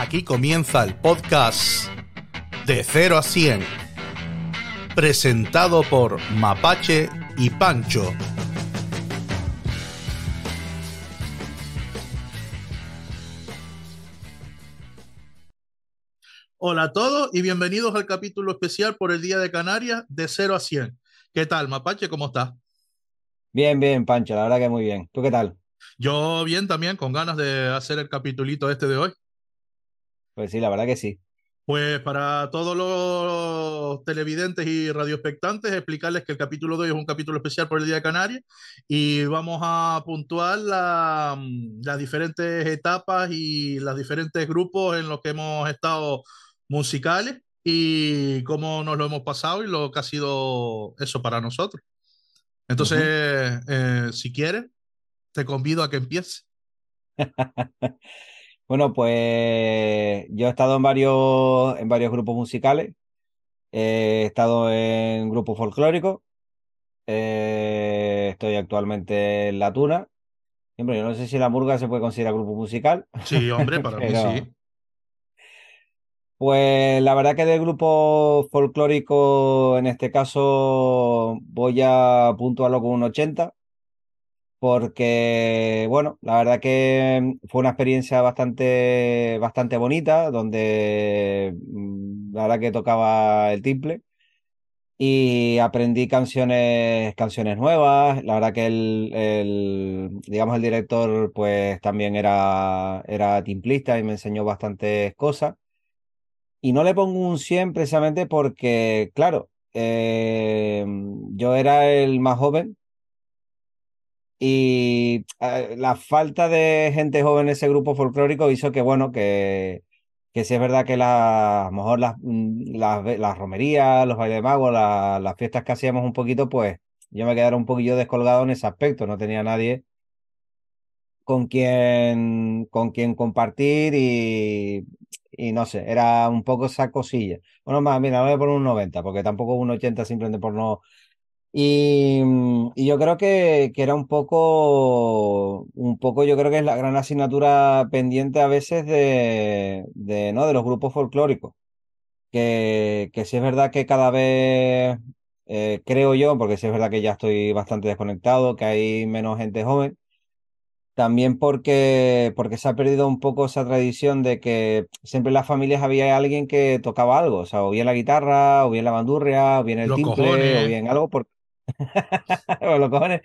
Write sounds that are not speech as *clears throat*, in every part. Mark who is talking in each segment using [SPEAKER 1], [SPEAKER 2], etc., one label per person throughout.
[SPEAKER 1] Aquí comienza el podcast de 0 a 100, presentado por Mapache y Pancho. Hola a todos y bienvenidos al capítulo especial por el Día de Canarias de 0 a 100. ¿Qué tal, Mapache? ¿Cómo estás?
[SPEAKER 2] Bien, bien, Pancho, la verdad que muy bien. ¿Tú qué tal?
[SPEAKER 1] Yo bien también, con ganas de hacer el capitulito este de hoy.
[SPEAKER 2] Pues sí, la verdad que sí.
[SPEAKER 1] Pues para todos los televidentes y radioespectantes, explicarles que el capítulo de hoy es un capítulo especial por el Día de Canarias y vamos a puntuar la, las diferentes etapas y los diferentes grupos en los que hemos estado musicales y cómo nos lo hemos pasado y lo que ha sido eso para nosotros. Entonces, eh, si quieres, te convido a que empieces. *laughs*
[SPEAKER 2] Bueno, pues yo he estado en varios, en varios grupos musicales. He estado en grupos folclóricos. Eh, estoy actualmente en La Tuna. Hombre, yo no sé si La Murga se puede considerar grupo musical.
[SPEAKER 1] Sí, hombre, *laughs* para mí sí.
[SPEAKER 2] Pues la verdad que del grupo folclórico, en este caso, voy a puntuarlo con un 80. Porque, bueno, la verdad que fue una experiencia bastante, bastante bonita, donde mm, la verdad que tocaba el timple y aprendí canciones, canciones nuevas. La verdad que el, el, digamos, el director pues también era, era timplista y me enseñó bastantes cosas. Y no le pongo un 100 precisamente porque, claro, eh, yo era el más joven y eh, la falta de gente joven en ese grupo folclórico hizo que, bueno, que, que sí es verdad que la, a lo mejor las, mm, romerías, los bailes de magos, la- las fiestas que hacíamos un poquito, pues yo me quedara un poquillo descolgado en ese aspecto. No tenía nadie con quien, con quien compartir y, y no sé, era un poco esa cosilla. Bueno, más, mira, voy a poner un 90, porque tampoco un 80 simplemente por no y, mm, y yo creo que, que era un poco, un poco, yo creo que es la gran asignatura pendiente a veces de, de, ¿no? de los grupos folclóricos. Que, que sí es verdad que cada vez, eh, creo yo, porque sí es verdad que ya estoy bastante desconectado, que hay menos gente joven. También porque, porque se ha perdido un poco esa tradición de que siempre en las familias había alguien que tocaba algo, o sea, o bien la guitarra, o bien la bandurria, o bien el
[SPEAKER 1] Los
[SPEAKER 2] timple, o
[SPEAKER 1] cojones.
[SPEAKER 2] bien algo, por... los cojones.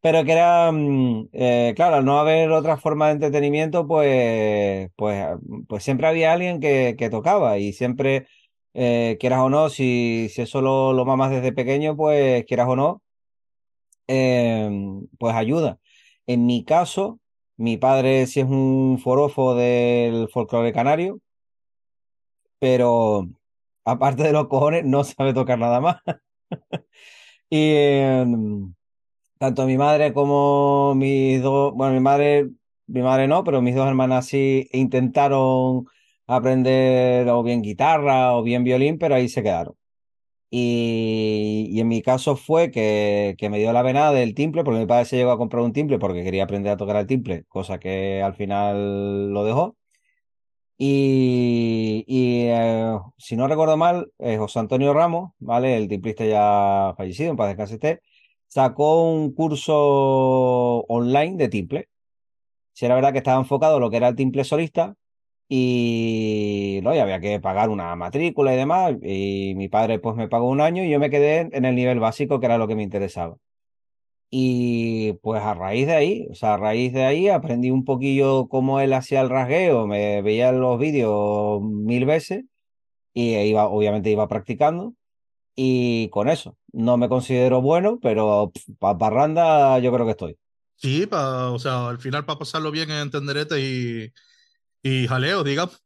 [SPEAKER 2] Pero que era, mm, eh, claro, al no haber otra forma de entretenimiento, pues, pues, pues siempre había alguien que, tocaba y siempre, eh, quieras o no, si, si eso lo, lo mamas desde pequeño, pues quieras o no, eh, pues ayuda. En mi caso, mi padre sí es un forofo del folclore canario, pero aparte de los cojones, no sabe tocar nada más. *laughs* Y em, tanto mi madre como mis dos, bueno, mi madre, mi madre no, pero mis dos hermanas sí intentaron aprender o bien guitarra o bien violín, pero ahí se quedaron. Y, y en mi caso fue que, que me dio la venada del timple, porque mi padre se llegó a comprar un timple porque quería aprender a tocar el timple, cosa que al final lo dejó. Y, eh, si no recuerdo mal, eh, José Antonio Ramos, ¿vale? El timplista ya fallecido, en paz descanse esté, sacó un curso online de timple. Si era verdad que estaba enfocado en lo que era el timple solista y, ¿no? y había que pagar una matrícula y demás. Y mi padre pues me pagó un año y yo me quedé en el nivel básico, que era lo que me interesaba. Y pues a raíz de ahí, o sea, a raíz de ahí aprendí un poquillo cómo él hacía el rasgueo, me veía los vídeos mil veces y iba, obviamente iba practicando. Y con eso, no me considero bueno, pero para parranda yo creo que estoy.
[SPEAKER 1] Sí, pa- o sea, al final para pasarlo bien en tenderete y, y jaleo, digamos.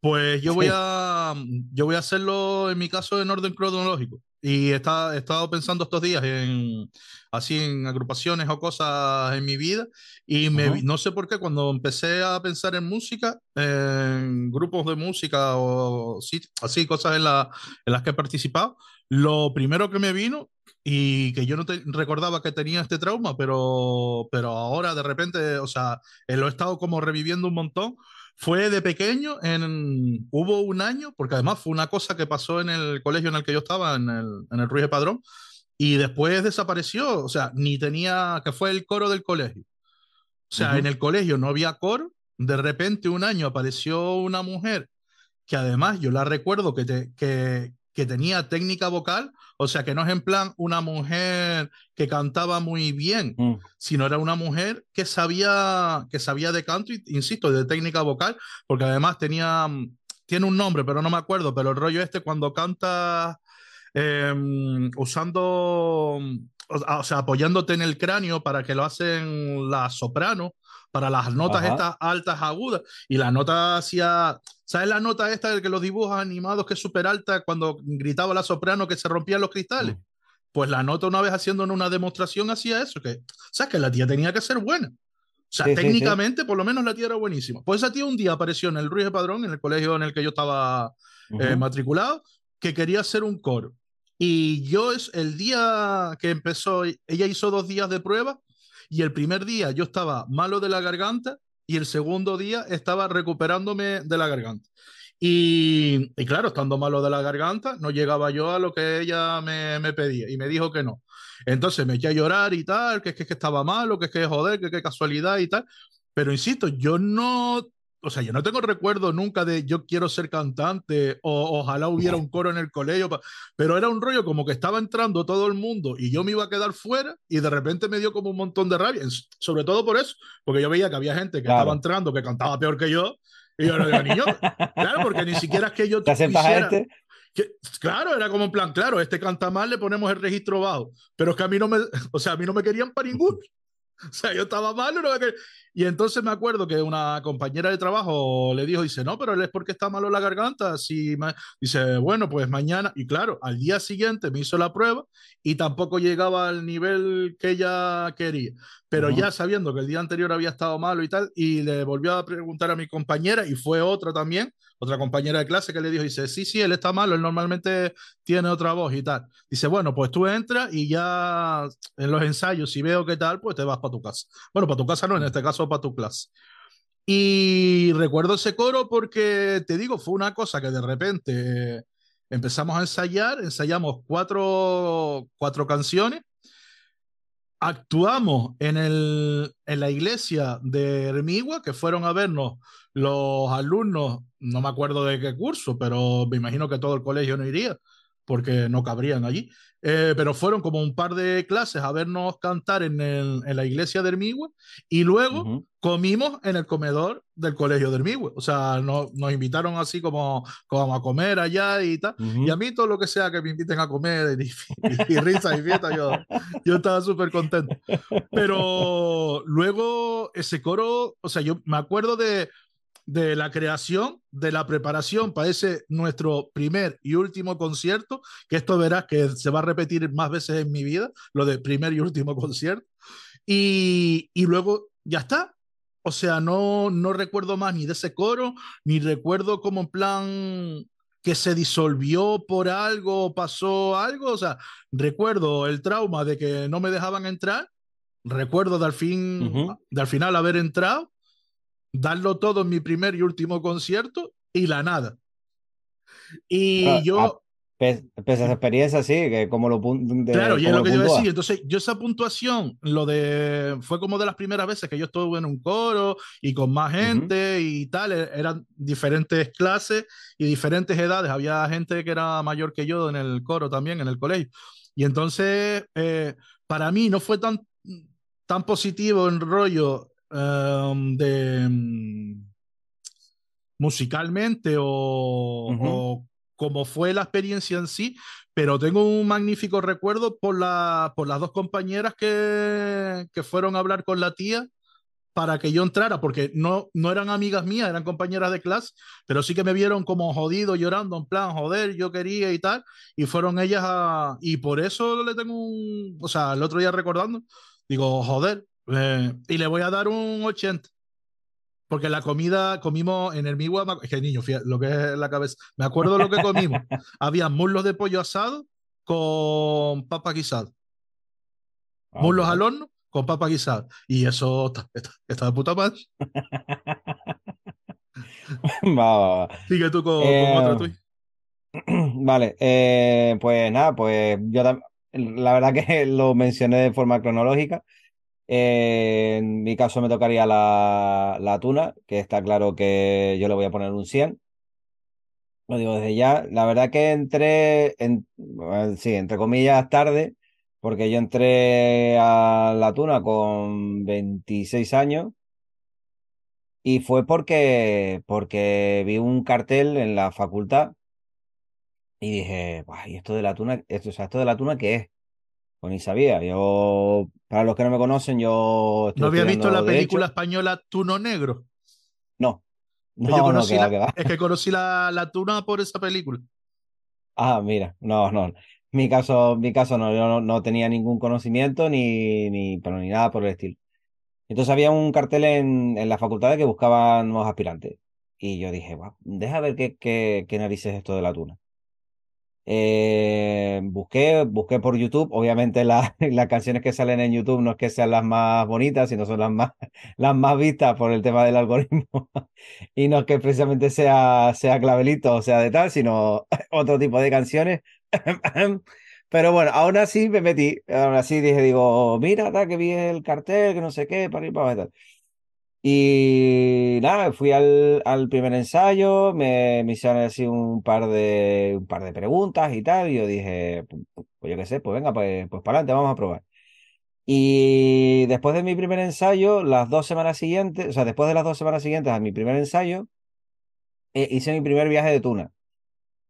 [SPEAKER 1] Pues yo voy
[SPEAKER 2] Sí.
[SPEAKER 1] a, yo voy a hacerlo en mi caso en orden cronológico. Y está, he estado pensando estos días en así en agrupaciones o cosas en mi vida. Y me, no sé por qué, cuando empecé a pensar en música, en grupos de música o así, cosas en, la, en las que he participado, lo primero que me vino y que yo no te, recordaba que tenía este trauma, pero, pero ahora de repente, o sea, lo he estado como reviviendo un montón. Fue de pequeño, en, hubo un año, porque además fue una cosa que pasó en el colegio en el que yo estaba, en el, en el Ruiz de Padrón, y después desapareció, o sea, ni tenía, que fue el coro del colegio. O sea, en el colegio no había coro, de repente un año apareció una mujer que además yo la recuerdo que, te, que, que tenía técnica vocal, o sea, que no es en plan una mujer que cantaba muy bien, mm. sino era una mujer que sabía, que sabía de canto, insisto, de técnica vocal, porque además tenía, mm, tiene un nombre, pero no me acuerdo, pero el rollo este cuando canta em, usando, mm, o, sea, apoyándote en el cráneo para que lo hacen la soprano, para las notas estas altas agudas, y la nota hacía ¿Sabes la nota esta de que los dibujos animados que es súper alta cuando gritaba la soprano que se rompían los cristales? Mm. Pues la nota una vez haciendo una demostración hacía eso, que, ¿sabes? Que la tía tenía que ser buena. O sea, técnicamente, por lo menos la tía era buenísima. Pues esa tía un día apareció en el Ruiz de Padrón, en el colegio en el que yo estaba eh, matriculado, que quería hacer un coro. Y yo, es el día que empezó, ella hizo dos días de prueba, y el primer día yo estaba malo de la garganta, y el segundo día estaba recuperándome de la garganta. Y, claro, estando malo de la garganta, no llegaba yo a lo que ella me, me, pedía y me dijo que no. Entonces me eché a llorar y tal, que es que, estaba malo, que es que joder, que casualidad y tal. Pero insisto, yo no o sea, yo no tengo recuerdo nunca de yo quiero ser cantante o ojalá hubiera un coro en el colegio, pero era un rollo como que estaba entrando todo el mundo y yo me iba a quedar fuera y de repente me dio como un montón de rabia, sobre todo por eso, porque yo veía que había gente que estaba entrando que cantaba peor que yo y yo digo, niño, claro, porque ni siquiera es que yo *laughs*
[SPEAKER 2] ¿Te quisiera,
[SPEAKER 1] que, claro, era como en plan, claro, este canta mal, le ponemos el registro bajo, pero es que a mí no me, *laughs* o sea, a mí no me querían para ningún. *laughs* O sea, yo estaba mal, no me querían. Y entonces me acuerdo que una compañera de trabajo le dijo, dice, no, pero él es porque está malo la garganta. Si Dice, bueno, pues mañana. Y claro, al día siguiente me hizo la prueba y tampoco llegaba al nivel que ella quería. Pero ya sabiendo que el día anterior había estado malo y tal, y le volvió a preguntar a mi compañera, y fue otra también, otra compañera de clase que le dijo, dice, sí, sí, él está malo, él normalmente tiene otra voz y tal. Dice, bueno, pues tú entras y ya en los ensayos, si veo qué tal, pues te vas para tu casa. Bueno, para tu casa no, en este caso para tu clase. Y recuerdo ese coro porque, te digo, fue una cosa que de repente empezamos a ensayar, ensayamos cuatro, cuatro canciones actuamos en, el, en la iglesia de Hermigua, que fueron a vernos los alumnos, no me acuerdo de qué curso, pero me imagino que todo el colegio no iría, porque no cabrían allí. Eh, pero fueron como un par de clases a vernos cantar en, el, en la iglesia de Hermigua y luego comimos en el comedor del colegio de Hermigua. O sea, no, nos invitaron así como, como a comer allá y tal. Y a mí todo lo que sea que me inviten a comer y, *laughs* y, y risa y fiesta, yo, yo estaba súper contento. Pero luego ese coro, o sea, yo me acuerdo de de la creación, de la preparación para ese nuestro primer y último concierto, que esto verás que se va a repetir más veces en mi vida, lo de primer y último concierto, y, y luego ya está. O sea, no, no recuerdo más ni de ese coro, ni recuerdo como en plan que se disolvió por algo, pasó algo, o sea, recuerdo el trauma de que no me dejaban entrar, recuerdo de al, fin, de al final haber entrado darlo todo en mi primer y último concierto y la nada. Y ah, yo... Ah,
[SPEAKER 2] pese a esa experiencia, sí, que como lo
[SPEAKER 1] Claro, y es lo que yo decía. Entonces, yo esa puntuación, lo de. Fue como de las primeras veces que yo estuve en un coro y con más gente y tal. E, eran diferentes clases y diferentes edades. Había gente que era mayor que yo en el coro también, en el colegio. Y entonces, eh, para mí no fue tan, tan positivo el rollo Em, de mm, musicalmente o, como fue la experiencia en sí, pero tengo un magnífico recuerdo por, la, por las dos compañeras que, que fueron a hablar con la tía para que yo entrara, porque no, no eran amigas mías, eran compañeras de clase, pero sí que me vieron como jodido, llorando, en plan, joder, yo quería y tal, y fueron ellas a... Y por eso le tengo un... O sea, el otro día recordando, digo, joder, eh, y le voy a dar un 80. Porque la comida comimos en el Migua, es que niño, fíjate, lo que es la cabeza. Me acuerdo lo que comimos. *laughs* Había muslos de pollo asado con papa guisada.
[SPEAKER 2] Ah,
[SPEAKER 1] muslos
[SPEAKER 2] bueno.
[SPEAKER 1] al horno con papa guisada. Y eso está, está, está de puta madre. *laughs*
[SPEAKER 2] Va.
[SPEAKER 1] Sigue tú con,
[SPEAKER 2] Eh,
[SPEAKER 1] con tuya. *clears throat*
[SPEAKER 2] Vale, eh, pues nada, pues yo la verdad que *laughs* lo mencioné de forma cronológica. En mi caso me tocaría la, la tuna, que está claro que yo le voy a poner un 100. Lo digo desde ya. La verdad que entré, sí, entre comillas, tarde, porque yo entré a la tuna con 26 años y fue porque, porque vi un cartel en la facultad y dije, "Buah, ¿y esto de la tuna, esto, o sea, esto de la tuna qué es? Pues ni sabía. Yo, para los que no me conocen, yo estoy
[SPEAKER 1] ¿No había visto la
[SPEAKER 2] Derecho.
[SPEAKER 1] película española Tuno Negro?
[SPEAKER 2] No,
[SPEAKER 1] Que yo
[SPEAKER 2] no, no, que va,
[SPEAKER 1] la-
[SPEAKER 2] que va.
[SPEAKER 1] Es que conocí la, la tuna por esa película.
[SPEAKER 2] Ah, mira, no, no. Mi caso, mi caso no, yo no, no tenía ningún conocimiento ni, ni, pero ni nada por el estilo. Entonces había un cartel en, en la facultad de que buscaban nuevos aspirantes. Y yo dije, "Buah, deja ver qué, qué, qué narices es esto de la tuna. Eh, busqué, busqué por YouTube. Obviamente la- *laughs* las canciones que salen en YouTube no es que sean las más bonitas, sino son las más, *laughs* las más vistas por el tema del algoritmo. *laughs* Y no es que precisamente sea, sea clavelito o sea de tal, sino otro tipo de canciones. Pero bueno, aún así me metí. Aún así dije, digo, mira, tal, que vi el cartel, que no sé qué, para ir para abajo y nada, fui al, al primer ensayo, me, me hicieron así un par de, un par de preguntas y tal, y yo dije, pues, yo qué sé, pues venga, pues, pues para adelante, vamos a probar. Y después de mi primer ensayo, las dos semanas siguientes, o sea, después de las dos semanas siguientes a mi primer ensayo, eh, hice mi primer viaje de tuna,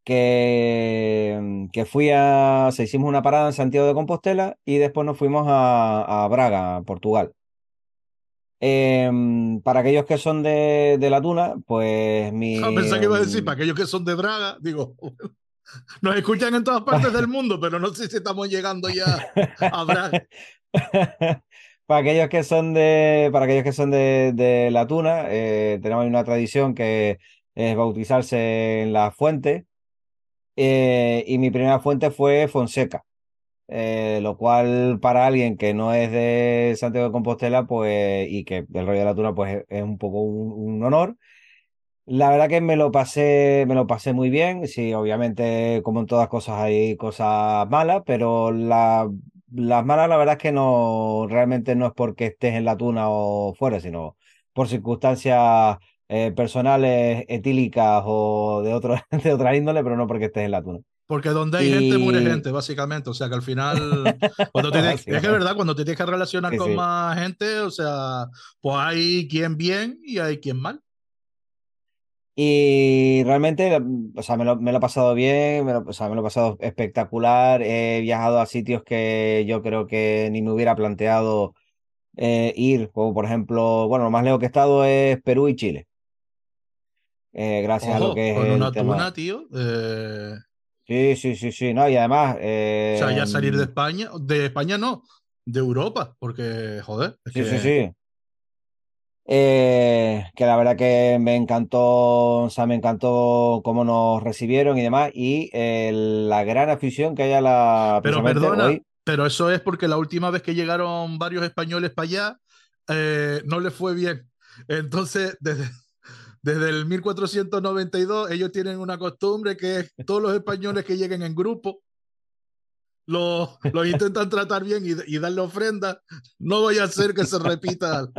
[SPEAKER 2] que, que fui a, o sea, hicimos una parada en Santiago de Compostela y después nos fuimos a, a Braga, Portugal. Em, para aquellos que son de, de la tuna, pues mi...
[SPEAKER 1] Ah, Pensé que iba a decir, para aquellos que son de Braga, digo, *laughs* nos escuchan en todas partes del mundo, pero no sé si estamos llegando ya a Braga. *laughs*
[SPEAKER 2] Para aquellos que son de, para aquellos que son de, de la tuna, eh, tenemos una tradición que es bautizarse en la fuente. eh, y mi primera fuente fue Fonseca, eh, lo cual para alguien que no es de Santiago de Compostela, pues, y que del rollo de la tuna, pues es, un poco un, honor. La verdad que me lo pasé, me lo pasé muy bien. Sí, obviamente, como en todas cosas, hay cosas malas, pero la, las malas, la verdad es que no, realmente no es porque estés en la tuna o fuera, sino por circunstancias eh, personales, etílicas o de otro, *laughs* de otra índole, pero no porque estés en la tuna.
[SPEAKER 1] Porque donde hay gente, muere gente, básicamente. O sea que al final, *laughs* cuando tienes, es que es verdad, cuando te tienes que relacionar
[SPEAKER 2] sí,
[SPEAKER 1] con
[SPEAKER 2] sí.
[SPEAKER 1] más gente, o sea, pues hay quien bien y hay quien mal.
[SPEAKER 2] Y realmente, o sea, me lo, me lo he pasado bien, me lo, o sea, me lo he pasado espectacular. He viajado a sitios que yo creo que ni me hubiera planteado eh, ir, como por ejemplo, bueno, lo más lejos que he estado es Perú y Chile, eh, gracias a lo que es
[SPEAKER 1] con
[SPEAKER 2] el
[SPEAKER 1] una
[SPEAKER 2] tema.
[SPEAKER 1] tuna, tío. eh,
[SPEAKER 2] Sí, sí, sí, sí, no, y además,
[SPEAKER 1] o sea, ya salir de
[SPEAKER 2] eh,
[SPEAKER 1] España, de España no, de Europa, porque, joder, es
[SPEAKER 2] sí, sí,
[SPEAKER 1] que
[SPEAKER 2] sí. Eh, que la verdad que me encantó, o sea, me encantó cómo nos recibieron y demás, y eh, la gran afición que hay a la,
[SPEAKER 1] Pero perdona,
[SPEAKER 2] hoy.
[SPEAKER 1] pero eso es porque la última vez que llegaron varios españoles para allá, eh, no les fue bien. Entonces, desde, desde el 1492, ellos tienen una costumbre que es todos los españoles que lleguen en grupo, los, los intentan tratar bien y, y darle ofrenda. No vaya a ser que se repita. *laughs*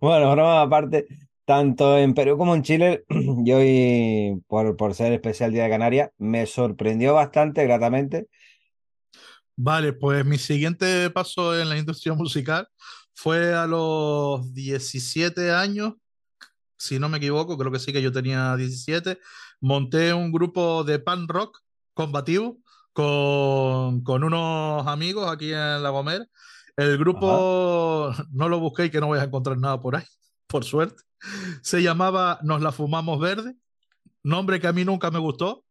[SPEAKER 2] Bueno, broma aparte, tanto en Perú como en Chile, *clears throat* yo hoy, por, por ser especial Día de Canarias, me sorprendió bastante gratamente.
[SPEAKER 1] Vale, pues mi siguiente paso en la industria musical fue a los 17 años, si no me equivoco, creo que sí que yo tenía 17, monté un grupo de punk rock combativo con, con unos amigos aquí en La Gomera El grupo, *laughs* no lo busqué que no voy a encontrar nada por ahí, *laughs* por suerte. Se llamaba Nos la fumamos verde, nombre que a mí nunca me gustó.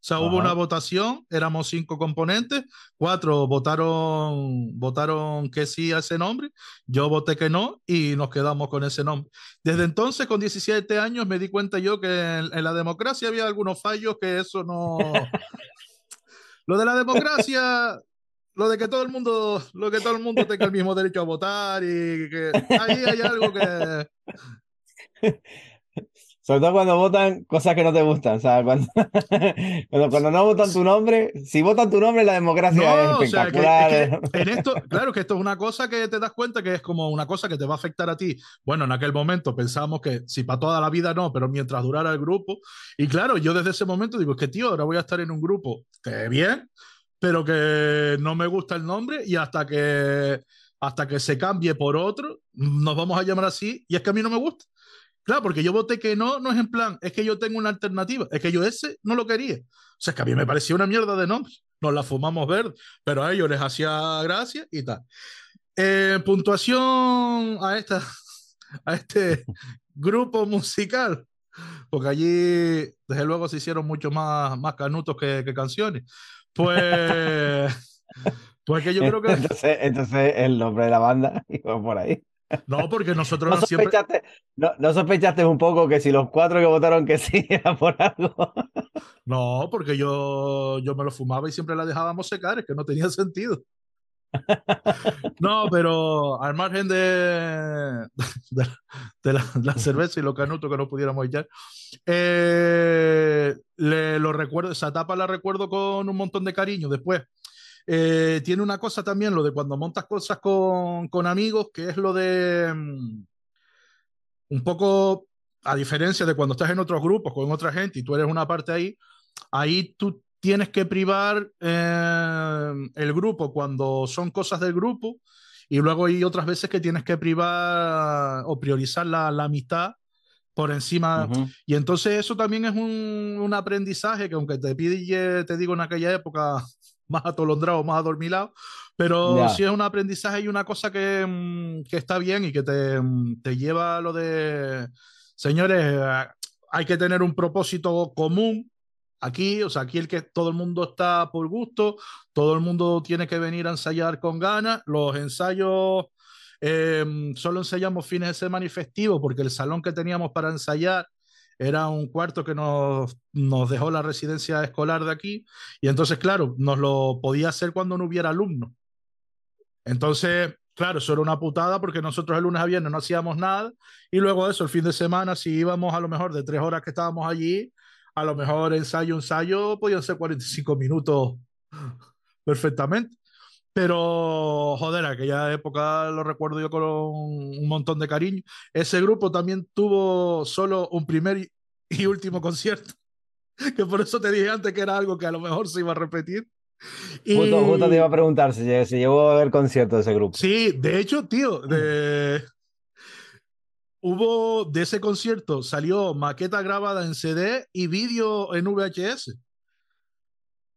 [SPEAKER 1] O sea, hubo una votación, éramos cinco componentes, cuatro votaron, votaron que sí a ese nombre, yo voté que no y nos quedamos con ese nombre. Desde entonces, con 17 años, me di cuenta yo que en, la democracia había algunos fallos que eso no... *laughs* Lo de la democracia, lo de que todo el mundo, lo que todo el mundo tenga el mismo derecho a votar y que ahí hay algo que *laughs*
[SPEAKER 2] Sobre todo cuando votan cosas que no te gustan. O sea, cuando, *laughs* cuando, no votan tu nombre, si votan tu nombre, la democracia es espectacular.
[SPEAKER 1] en esto, claro que esto es una cosa que te das cuenta que es como una cosa que te va a afectar a ti. Bueno, en aquel momento pensábamos que si para toda la vida no, pero mientras durara el grupo. Y claro, yo desde ese momento digo, es que tío, ahora voy a estar en un grupo que bien, pero que no me gusta el nombre y hasta que hasta que se cambie por otro, nos vamos a llamar así, y es que a mí no me gusta. Claro, porque yo voté que no, no es en plan, es que yo tengo una alternativa, es que yo ese no lo quería. O sea, es que a mí me parecía una mierda de nombre. Nos la fumamos verde, pero a ellos les hacía gracia y tal. Eh, puntuación a, esta, *laughs* a este *laughs* grupo musical, porque allí, desde luego, se hicieron mucho más, más canutos que, que canciones. Pues, *laughs* pues que yo creo que.
[SPEAKER 2] Entonces, entonces el nombre de la banda iba por ahí.
[SPEAKER 1] No, porque nosotros
[SPEAKER 2] ¿No sospechaste, no, ¿No sospechaste un poco que si los cuatro que votaron que sí *laughs* era por algo?
[SPEAKER 1] No, porque yo, yo me lo fumaba y siempre la dejábamos secar, es que no tenía sentido. No, pero al margen de, de, la, cerveza y los canutos que no pudiéramos echar, eh, le, lo recuerdo, esa etapa la recuerdo con un montón de cariño. Después, eh, tiene una cosa también, lo de cuando montas cosas con, con amigos, que es lo de mm, un poco, a diferencia de cuando estás en otros grupos con otra gente y tú eres una parte ahí, ahí tú tienes que privar eh, el grupo cuando son cosas del grupo y luego hay otras veces que tienes que privar o priorizar la, la amistad por encima. Y entonces eso también es un, un, aprendizaje que aunque te pide, te digo en aquella época, más atolondrado, más adormilado, pero sí es un aprendizaje y una cosa que, mm, que está bien y que te, mm, te, lleva a lo de, señores, hay que tener un propósito común aquí, o sea, aquí el que todo el mundo está por gusto, todo el mundo tiene que venir a ensayar con ganas, los ensayos... Eh, solo ensayamos fines de semana y festivos porque el salón que teníamos para ensayar era un cuarto que nos, nos dejó la residencia escolar de aquí y entonces, claro, nos lo podía hacer cuando no hubiera alumnos. Entonces, claro, eso era una putada porque nosotros el lunes a viernes no hacíamos nada y luego de eso, el fin de semana, si íbamos a lo mejor de tres horas que estábamos allí, a lo mejor ensayo, ensayo, podían ser 45 minutos *laughs* perfectamente. Pero, joder, aquella época lo recuerdo yo con un montón de cariño. Ese grupo también tuvo solo un primer y último concierto, *laughs* que por eso te dije antes que era algo que a lo mejor se iba a repetir.
[SPEAKER 2] Y... Justo, te iba a preguntar si, si llegó a ver concierto de ese grupo.
[SPEAKER 1] Sí, de hecho, tío, de... *laughs* hubo de ese concierto, salió maqueta grabada en CD y vídeo en VHS.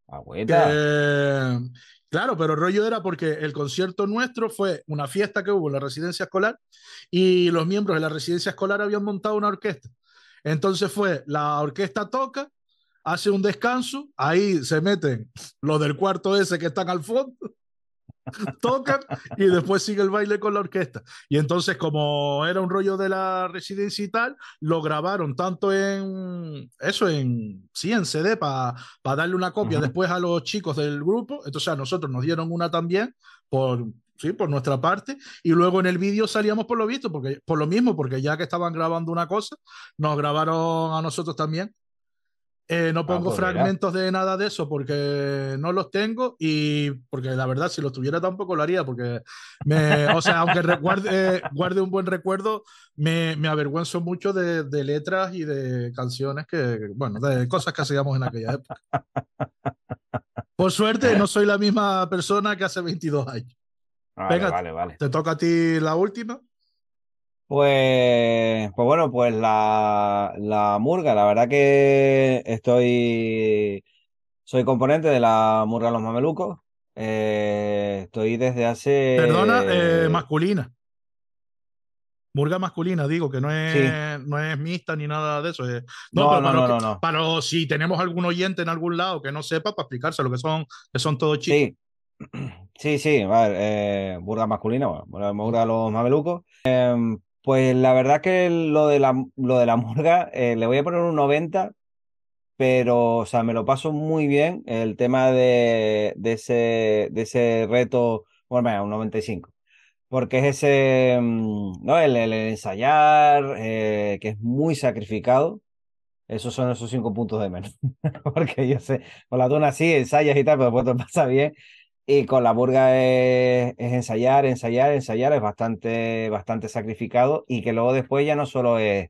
[SPEAKER 2] Agüeta.
[SPEAKER 1] Claro, pero el rollo era porque el concierto nuestro fue una fiesta que hubo en la residencia escolar y los miembros de la residencia escolar habían montado una orquesta. Entonces fue, la orquesta toca, hace un descanso, ahí se meten los del cuarto ese que están al fondo *laughs* tocan y después sigue el baile con la orquesta. Y entonces, como era un rollo de la residencia y tal, lo grabaron tanto en eso, en sí, en CD para darle una copia después a los chicos del grupo. Entonces, a nosotros nos dieron una también por. Sí, por nuestra parte, y luego en el vídeo salíamos por lo visto, porque, por lo mismo, porque ya que estaban grabando una cosa, nos grabaron a nosotros también eh, no ah, pongo pues fragmentos de nada de eso porque no los tengo y porque la verdad si los tuviera tampoco lo haría porque me, o sea, aunque *laughs* recuerde, guarde un buen recuerdo, me, me avergüenzo mucho de, de, letras y de canciones que, bueno, de cosas que hacíamos en aquella época. Por suerte no soy la misma persona que hace 22 años.
[SPEAKER 2] Vale, vale, vale.
[SPEAKER 1] Te toca a ti la última.
[SPEAKER 2] Pues, pues bueno, pues la, la murga, la verdad que estoy, soy componente de la murga Los Mamelucos. Eh, estoy desde
[SPEAKER 1] Perdona, eh,
[SPEAKER 2] hace...
[SPEAKER 1] masculina. Murga masculina, digo, que no
[SPEAKER 2] Sí,
[SPEAKER 1] es, no es mixta ni nada de eso. es- No,
[SPEAKER 2] no,
[SPEAKER 1] pero
[SPEAKER 2] no,
[SPEAKER 1] para,
[SPEAKER 2] no,
[SPEAKER 1] que-
[SPEAKER 2] no,
[SPEAKER 1] para si tenemos algún oyente en algún lado que no sepa, para explicarse lo que son, que son todos chicos.
[SPEAKER 2] Sí, *clears throat* sí, sí, a ver, eh, burga masculina, bueno, de los mamelucos. Em, pues la verdad que lo de la, lo de la *laughs* murga, eh, le voy a poner un 90, pero, o sea, me lo paso muy bien. El tema de, de ese, de ese reto, bueno, un 95. Porque es ese, mm, ¿no? El, el ensayar, eh, que es muy sacrificado. Esos son esos cinco puntos de menos. *laughs* Porque yo sé, con la tuna sí, ensayas y tal, pero después te *laughs* pasa bien. Y con la burga es, ensayar, ensayar, ensayar, es bastante, bastante sacrificado. Y que luego después ya no solo es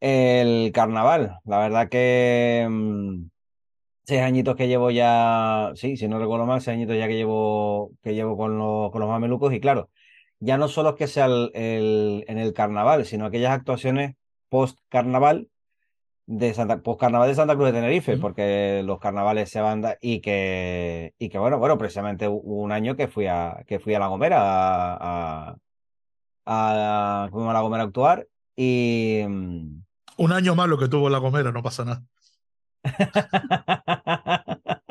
[SPEAKER 2] el carnaval. La verdad que mm, seis añitos que llevo ya, sí, si no recuerdo mal, seis añitos ya que llevo, que llevo con los, con los mamelucos. Y claro, ya no solo es que sea el, en el carnaval, sino aquellas actuaciones post-carnaval de Santa, pues carnaval de Santa Cruz de Tenerife, porque los carnavales se van da- y que, y que bueno, bueno, precisamente hubo un año que fui a, que fui a La Gomera a, a, a- a La Gomera a actuar y mm,
[SPEAKER 1] Un año más lo que tuvo la Gomera, no pasa nada. *laughs*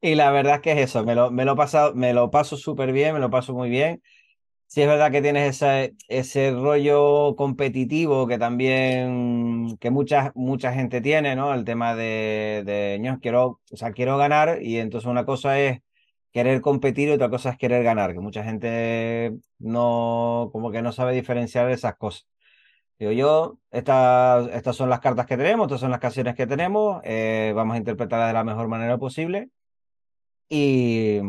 [SPEAKER 2] y la verdad es que es eso, me lo, me lo he pasado, me lo paso súper bien, me lo paso muy bien. Sí, es verdad que tienes ese, ese rollo competitivo que también, que mucha, mucha gente tiene, ¿no? El tema de, de, "Ño, quiero, o sea, quiero ganar y entonces una cosa es querer competir y otra cosa es querer ganar, que mucha gente no, como que no sabe diferenciar esas cosas. Digo yo, estas, estas son las cartas que tenemos, estas son las canciones que tenemos, eh, vamos a interpretarlas de la mejor manera posible y...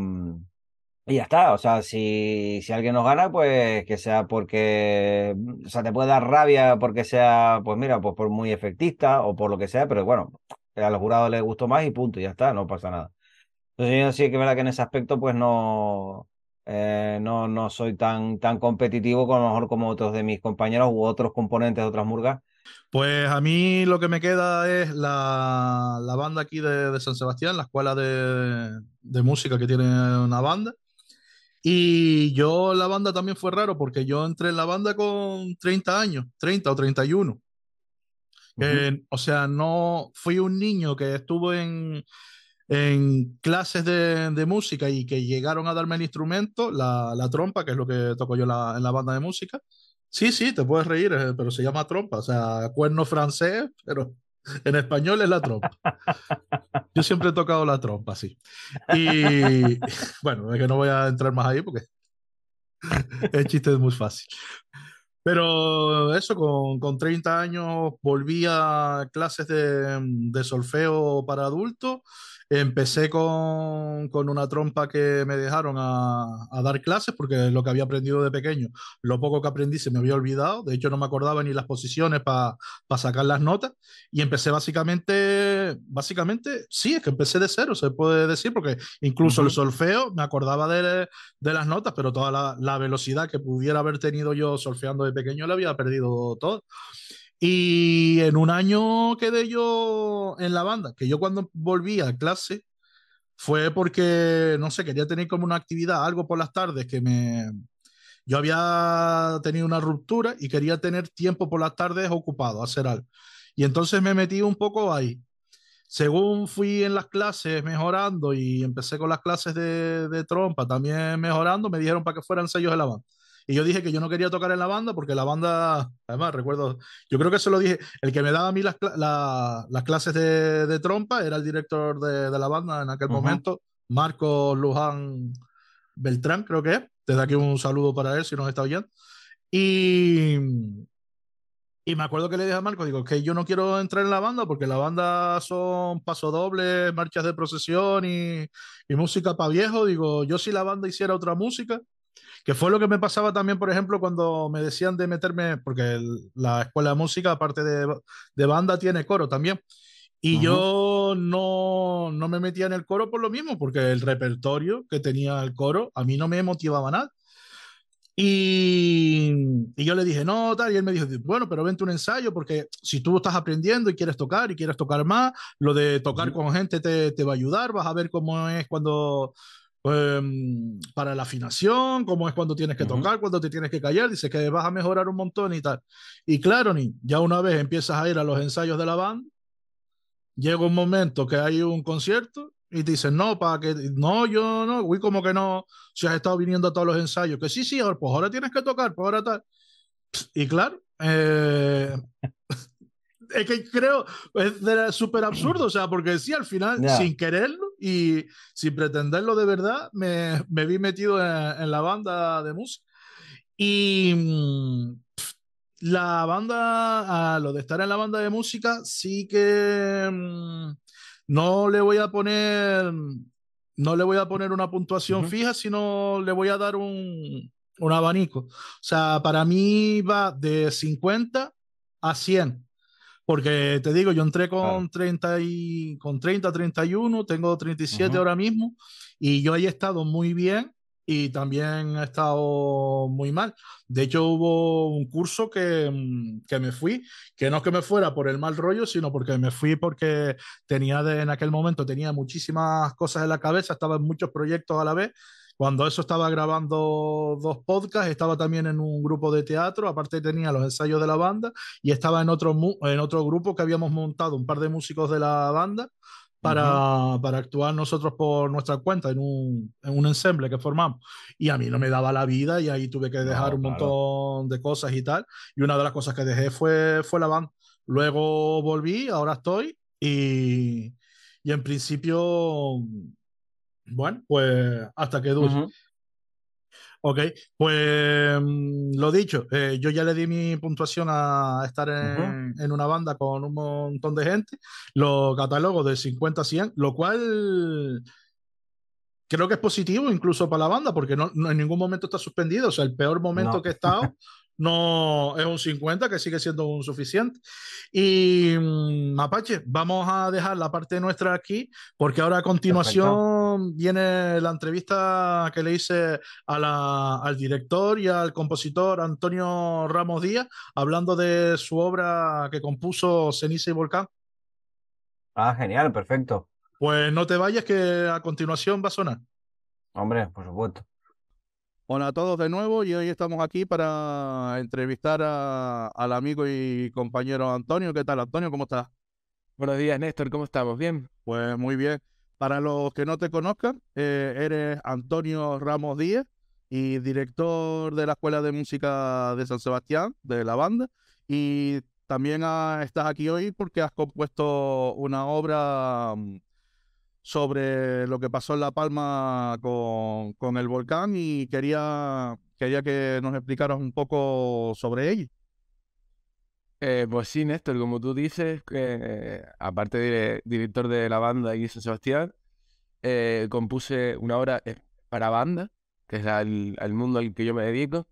[SPEAKER 2] y ya está, o sea, si, si alguien nos gana, pues que sea porque, o sea, te puede dar rabia porque sea, pues mira, pues por muy efectista o por lo que sea, pero bueno, a los jurados les gustó más y punto, ya está, no pasa nada. Entonces yo sí que es verdad que en ese aspecto, pues no, eh, no, no soy tan, tan competitivo como a lo mejor como otros de mis compañeros u otros componentes de otras murgas.
[SPEAKER 1] Pues a mí lo que me queda es la, la banda aquí de, de San Sebastián, la escuela de, de música que tiene una banda. Y yo la banda también fue raro porque yo entré en la banda con 30 años, 30 o 31.
[SPEAKER 2] Ujú.
[SPEAKER 1] Eh, o sea, no fui un niño que estuvo en, en clases de, de música y que llegaron a darme el instrumento, la, la trompa, que es lo que toco yo la- en la banda de música. Sí, sí, te puedes reír, eh, pero se llama trompa, o sea, cuerno francés, pero en español es la trompa. Yo siempre he tocado la trompa, sí. Y *laughs* bueno, es que no voy a entrar más ahí porque *laughs* el chiste es muy fácil. Pero eso, con, con 30 años volví a clases de, de solfeo para adultos. Empecé con, con una trompa que me dejaron a, a dar clases porque lo que había aprendido de pequeño, lo poco que aprendí se me había olvidado. De hecho, no me acordaba ni las posiciones para sacar las notas. Y empecé básicamente, básicamente, sí, es que empecé de cero, se puede decir, porque incluso el
[SPEAKER 2] Ujú.
[SPEAKER 1] solfeo me acordaba de, de las notas, pero toda la, la velocidad que pudiera haber tenido yo solfeando de pequeño la había perdido todo. Y en un año quedé yo en la banda, que yo cuando volví a clase fue porque, no sé, quería tener como una actividad, algo por las tardes que me... Yo había tenido una ruptura y quería tener tiempo por las tardes ocupado, hacer algo. Y entonces me metí un poco ahí. Según fui en las clases mejorando y empecé con las clases de, de trompa también mejorando, me dijeron para que fueran sellos de la banda. Y yo dije que yo no quería tocar en la banda porque la banda, además recuerdo, yo creo que se lo dije, el que me daba a mí las, la- las clases de, de trompa era el director de, de la banda en aquel
[SPEAKER 2] Ujú.
[SPEAKER 1] momento, Marco Luján Beltrán, creo que es. Desde aquí un saludo para él si nos está oyendo. Y, y me acuerdo que le dije a Marco, digo, que yo no quiero entrar en la banda porque la banda son pasodobles, marchas de procesión y, y música para viejo. Digo, yo si la banda hiciera otra música, que fue lo que me pasaba también, por ejemplo, cuando me decían de meterme, porque el- la escuela de música, aparte de, de banda, tiene coro también. Y yo no, no me metía en el coro por lo mismo, porque el repertorio que tenía el coro a mí no me motivaba nada. Y, y, yo le dije, no, tal, y él me dijo, bueno, pero vente un ensayo, porque si tú estás aprendiendo y quieres tocar y quieres tocar más, lo de tocar con gente te, te, va a ayudar, vas a ver cómo es cuando, pues, para la afinación, cómo es cuando tienes que tocar, cuando te tienes que callar, dice que vas a mejorar un montón y tal. Y claro, ni, ya una vez empiezas a ir a los ensayos de la banda, llega un momento que hay un concierto y te dicen, no, para que, no, yo no, uy, como que no, si has estado viniendo a todos los ensayos, que sí, sí, ahora, pues ahora tienes que tocar, pues ahora tal. Y claro, eh, es que creo, es súper absurdo, o sea, porque sí, al final, sin quererlo y sin pretenderlo de verdad, me, me vi metido en, la banda de música. Y mm, la banda, a lo de estar en la banda de música, sí que... Mm, no le voy a poner, no le voy a poner una puntuación fija, sino le voy a dar un, un, abanico. O sea, para mí va de 50 a 100. Porque te digo, yo entré con, 30 y, con 30, 31, tengo 37 ahora mismo, y yo ahí he estado muy bien y también he estado muy mal. De hecho, hubo un curso que, mm, que, me fui, que no es que me fuera por el mal rollo, sino porque me fui porque tenía de, en aquel momento tenía muchísimas cosas en la cabeza, estaba en muchos proyectos a la vez. Cuando eso estaba grabando dos podcasts, estaba también en un grupo de teatro, aparte tenía los ensayos de la banda y estaba en otro, en otro grupo que habíamos montado un par de músicos de la banda para, para, actuar nosotros por nuestra cuenta en un, en un, ensemble que formamos. Y a mí no me daba la vida y ahí tuve que dejar un montón de cosas y tal. Y una de las cosas que dejé fue, fue la banda. Luego volví, ahora estoy y, y en principio, bueno, pues hasta que dure. Ok, pues mm, lo dicho, eh, yo ya le di mi puntuación a estar en, en, una banda con un montón de gente, lo catalogo de 50 a 100, lo cual creo que es positivo incluso para la banda, porque no, en ningún momento está suspendido, o sea, el peor momento que he estado *laughs* no es un 50, que sigue siendo un suficiente. Y mm, Mapache, vamos a dejar la parte nuestra aquí, porque ahora a continuación viene la entrevista que le hice a la, al director y al compositor Antonio Ramos Díaz, hablando de su obra que compuso Ceniza y Volcán.
[SPEAKER 2] Ah, genial, perfecto.
[SPEAKER 1] Pues no te vayas, que a continuación va a sonar.
[SPEAKER 2] Hombre, por supuesto.
[SPEAKER 1] Hola a todos de nuevo y hoy estamos aquí para entrevistar al amigo y compañero Antonio. ¿Qué tal, Antonio? ¿Cómo estás?
[SPEAKER 3] Buenos días, Néstor. ¿Cómo estamos? ¿Bien?
[SPEAKER 1] Pues muy bien. Para los que no te conozcan, eh, eres Antonio Ramos Díez y director de la Escuela de Música de San Sebastián, de la banda. Y también estás aquí hoy porque has compuesto una obra mm, sobre lo que pasó en La Palma con, con el volcán y quería, quería que nos explicaras un poco sobre ello.
[SPEAKER 3] Eh, pues sí, Néstor, como tú dices, eh, aparte de director de la banda y San Sebastián, eh, compuse una obra para banda, que es el, mundo al que yo me dedico,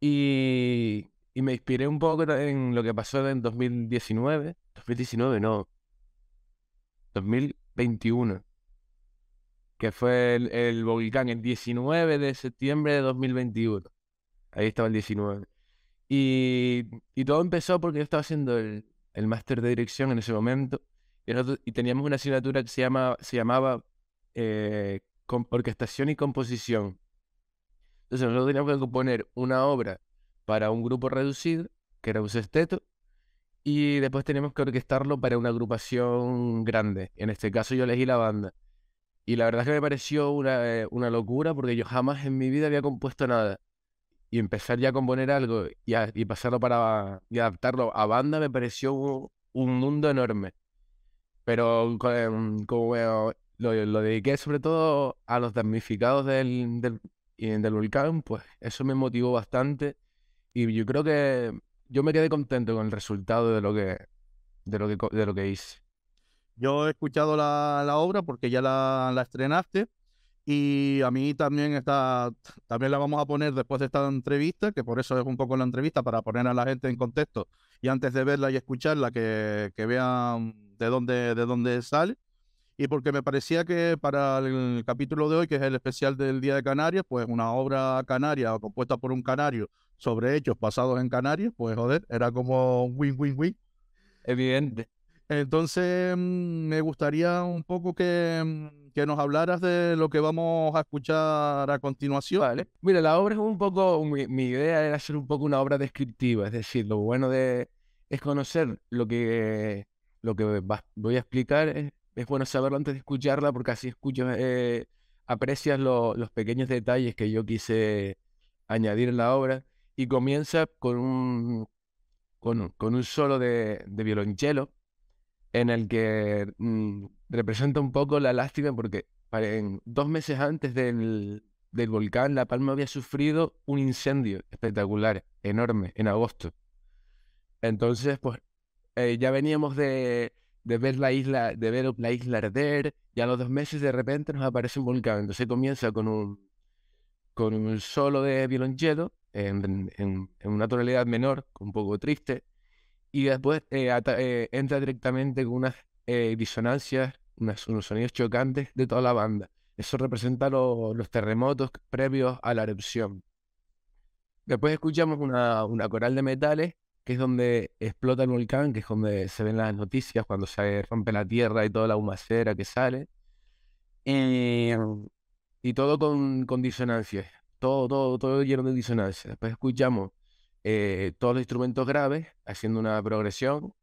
[SPEAKER 3] y, y, me inspiré un poco en lo que pasó en 2019, 2019 no, 2000, 21, que fue el, volcán el 19 de septiembre de 2021. Ahí estaba el 19. Y, todo empezó porque yo estaba haciendo el, máster de dirección en ese momento y, teníamos una asignatura que se, llama, se llamaba eh, Orquestación y Composición. Entonces nosotros teníamos que componer una obra para un grupo reducido, que era un sexteto, y después tenemos que orquestarlo para una agrupación grande. En este caso yo elegí la banda. Y la verdad es que me pareció una, eh, una locura porque yo jamás en mi vida había compuesto nada. Y empezar ya a componer algo y, y pasarlo para y adaptarlo a banda me pareció un, mundo enorme. Pero em, como lo, lo, dediqué sobre todo a los damnificados del, del, del volcán, pues eso me motivó bastante. Y yo creo que yo me quedé contento con el resultado de lo que, de lo que, de lo que hice.
[SPEAKER 1] Yo he escuchado la, la obra porque ya la, estrenaste y a mí también está, también la vamos a poner después de esta entrevista, que por eso es un poco la entrevista, para poner a la gente en contexto y antes de verla y escucharla, que, que vean de dónde, de dónde sale. Y porque me parecía que para el capítulo de hoy, que es el especial del Día de Canarias, pues una obra canaria compuesta por un canario sobre hechos basados en Canarias, pues joder, era como un win-win-win.
[SPEAKER 3] Evidente.
[SPEAKER 1] Entonces, mm, me gustaría un poco que, mm, que, nos hablaras de lo que vamos a escuchar a continuación.
[SPEAKER 3] Vale. Mira, la obra es un poco, mi, mi idea era hacer un poco una obra descriptiva, es decir, lo bueno de es conocer lo que, lo que voy a explicar, es, bueno saberlo antes de escucharla porque así escuchas, eh, aprecias los pequeños detalles que yo quise añadir en la obra y comienza con un, con, un solo de, violonchelo en el que mm, representa un poco la lástima porque en, dos meses antes del, volcán La Palma había sufrido un incendio espectacular, enorme, en agosto. Entonces, pues eh, ya veníamos de, ver la isla, de ver la isla arder, y a los dos meses de repente nos aparece un volcán. Entonces comienza con un, con un solo de violonchelo en, en, una tonalidad menor, un poco triste, y después eh, eh, entra directamente con unas eh, disonancias, unos sonidos chocantes de toda la banda. Eso representa los terremotos previos a la erupción. Después escuchamos una, una, coral de metales, que es donde explota el volcán, que es donde se ven las noticias cuando se rompe la tierra y toda la humacera que sale. Y, y todo con, con disonancias, todo, todo, todo lleno de disonancias. Después escuchamos eh, todos los instrumentos graves, haciendo una progresión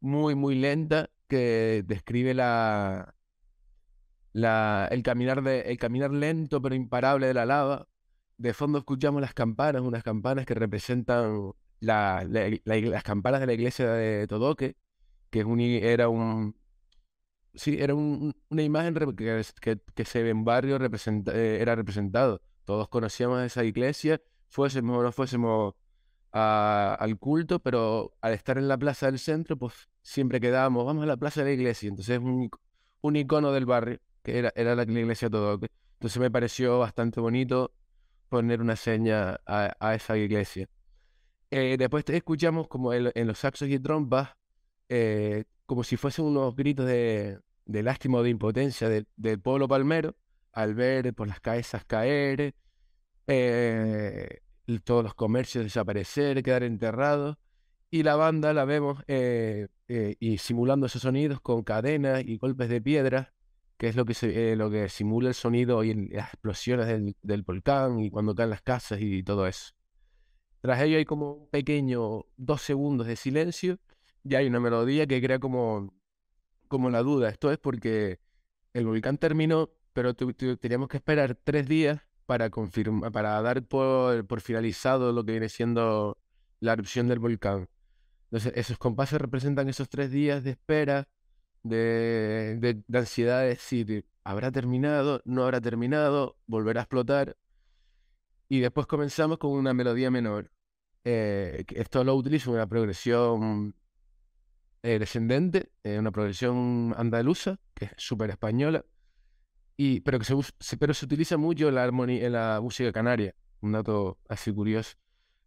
[SPEAKER 3] muy, muy lenta que describe la, la, el, caminar de, el caminar lento pero imparable de la lava. De fondo escuchamos las campanas, unas campanas que representan la, las campanas de la iglesia de Todoque, que es un, era un... Sí, era un, una imagen que, que, se en barrio eh, era representado. Todos conocíamos esa iglesia, fuésemos o no fuésemos al culto, pero al estar en la plaza del centro, pues siempre quedábamos, vamos a la plaza de la iglesia. Entonces es un, un icono del barrio, que era, era la, iglesia todo. Entonces me pareció bastante bonito poner una seña a, esa iglesia. Eh, después escuchamos como en los saxos y trompas, eh, como si fuesen unos gritos de, de lástima o de impotencia del pueblo palmero, al ver por las cabezas caer, eh, todos los comercios desaparecer, quedar enterrados, y la banda la vemos y simulando esos sonidos con cadenas y golpes de piedra, que es lo que, se, lo que simula el sonido y las explosiones del, del, volcán y cuando caen las casas y todo eso. Tras ello hay como un pequeño dos segundos de silencio y hay una melodía que crea como, como la duda. Esto es porque el volcán terminó, pero teníamos que esperar tres días para confirmar, para dar por, por, finalizado lo que viene siendo la erupción del volcán. Entonces, esos compases representan esos tres días de espera, de, de, ansiedad de decir, ¿habrá terminado? ¿No habrá terminado? ¿Volverá a explotar? Y después comenzamos con una melodía menor. Eh, esto lo utilizo en una progresión eh, descendente, en una progresión andaluza, que es súper española, pero, que se, pero se utiliza mucho la, armonía, en la música canaria, un dato así curioso.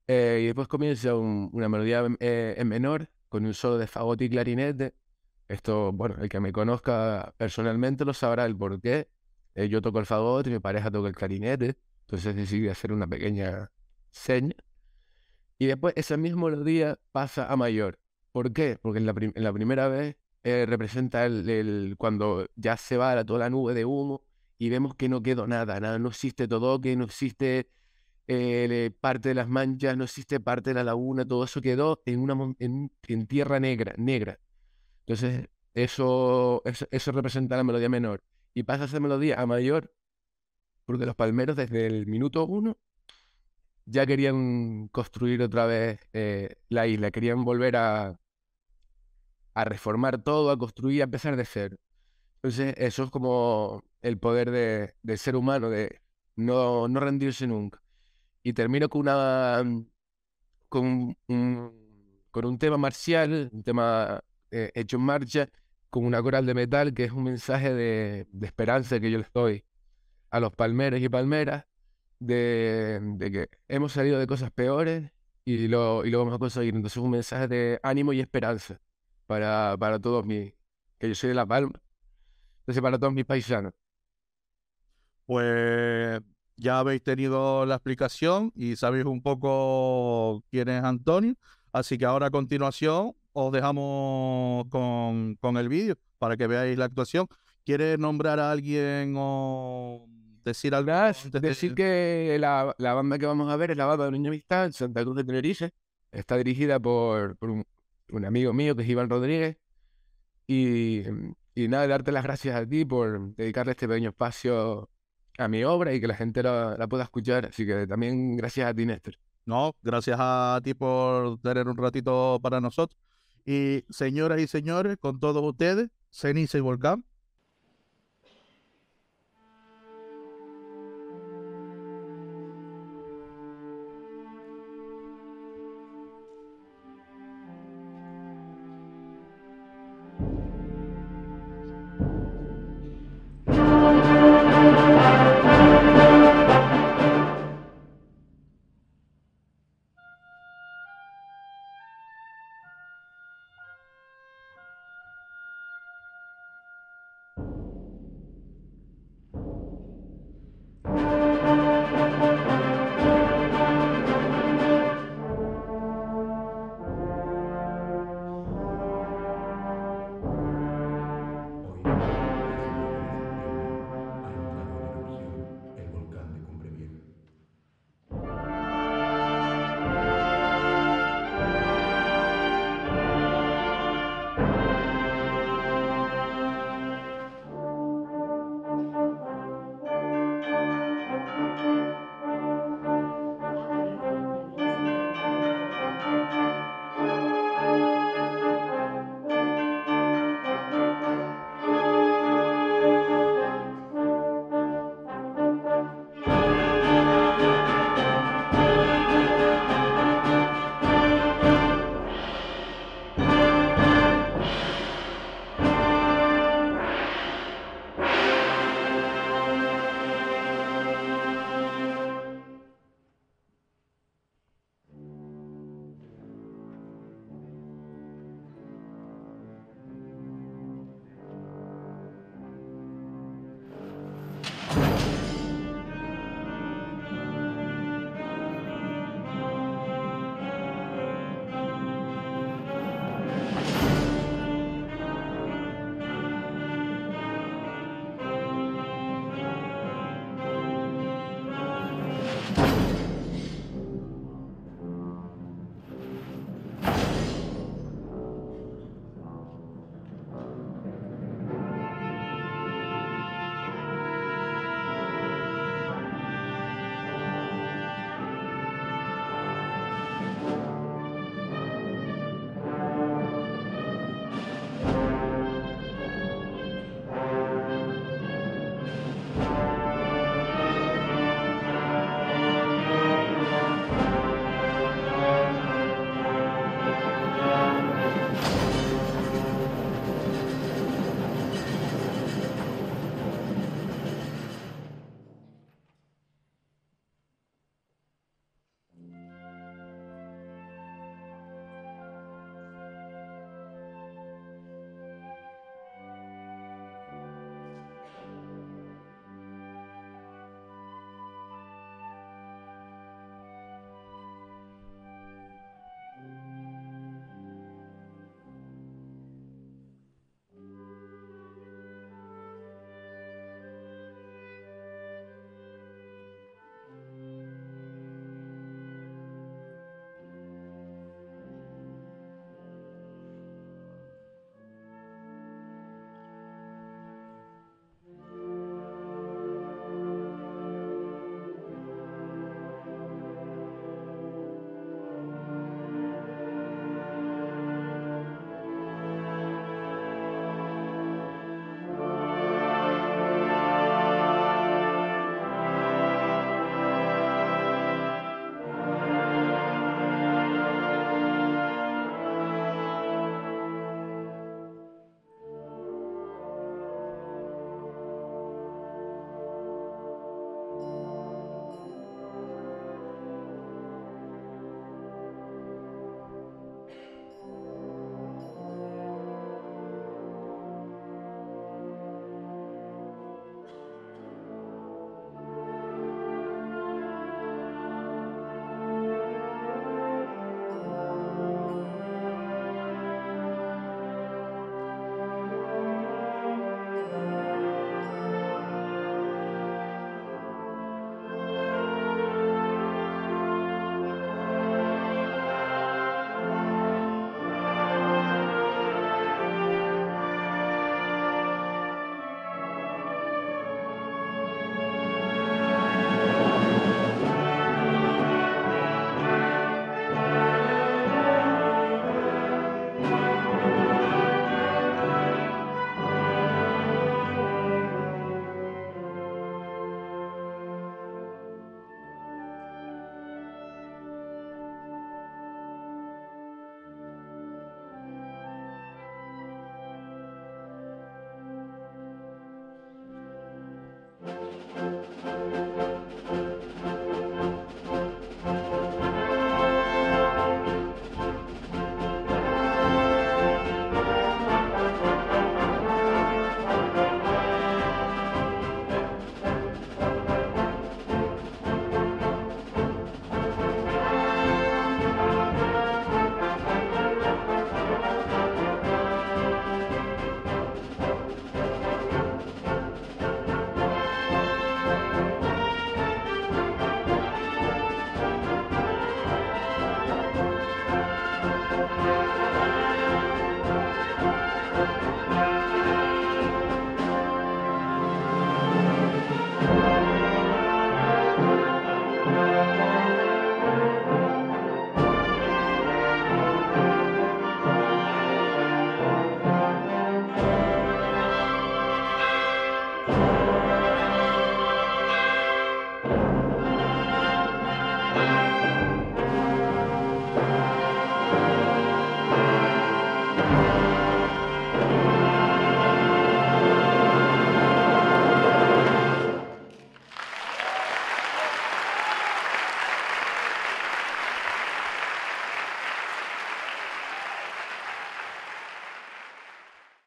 [SPEAKER 3] Eh, y después comienza una melodía eh, en menor, con un solo de fagote y clarinete. Esto, bueno, el que me conozca personalmente lo sabrá el por qué. Eh, yo toco el fagote y mi pareja toca el clarinete, entonces decidí hacer una pequeña seña. Y después esa misma melodía pasa a mayor. ¿Por qué? Porque en la, en la primera vez eh, representa el, cuando ya se va toda la nube de humo y vemos que no quedó nada, nada, no existe todo, que no existe eh, parte de las manchas, no existe parte de la laguna, todo eso quedó en, una, en, en tierra negra, negra. Entonces, eso, eso, representa la melodía menor. Y pasa esa melodía a mayor, porque los palmeros desde el minuto uno ya querían construir otra vez eh, la isla, querían volver a, a reformar todo, a construir, a empezar de cero. Entonces, eso es como el poder de, del ser humano, de no, no rendirse nunca. Y termino con una con un, con un tema marcial, un tema eh, hecho en marcha, con una coral de metal, que es un mensaje de, de esperanza que yo les doy a los palmeros y palmeras, de, de, que hemos salido de cosas peores y lo, y lo vamos a conseguir. Entonces, un mensaje de ánimo y esperanza para, para todos mis, que yo soy de La Palma. Entonces, para todos mis paisanos.
[SPEAKER 1] Pues ya habéis tenido la explicación y sabéis un poco quién es Antonio. Así que ahora a continuación os dejamos con, con el vídeo para que veáis la actuación. ¿Quieres nombrar a alguien o decir algo?
[SPEAKER 3] Nada,
[SPEAKER 1] antes de-
[SPEAKER 3] decir que la, la banda que vamos a ver es la banda de Niña Amistad en Santa Cruz de Tenerife. Está dirigida por, por un, un amigo mío que es Iván Rodríguez. Y, y nada, darte las gracias a ti por dedicarle este pequeño espacio a mi obra y que la gente la, la pueda escuchar. Así que también gracias a ti, Néstor.
[SPEAKER 1] No, gracias a ti por tener un ratito para nosotros. Y señoras y señores, con todos ustedes, Ceniza y Volcán.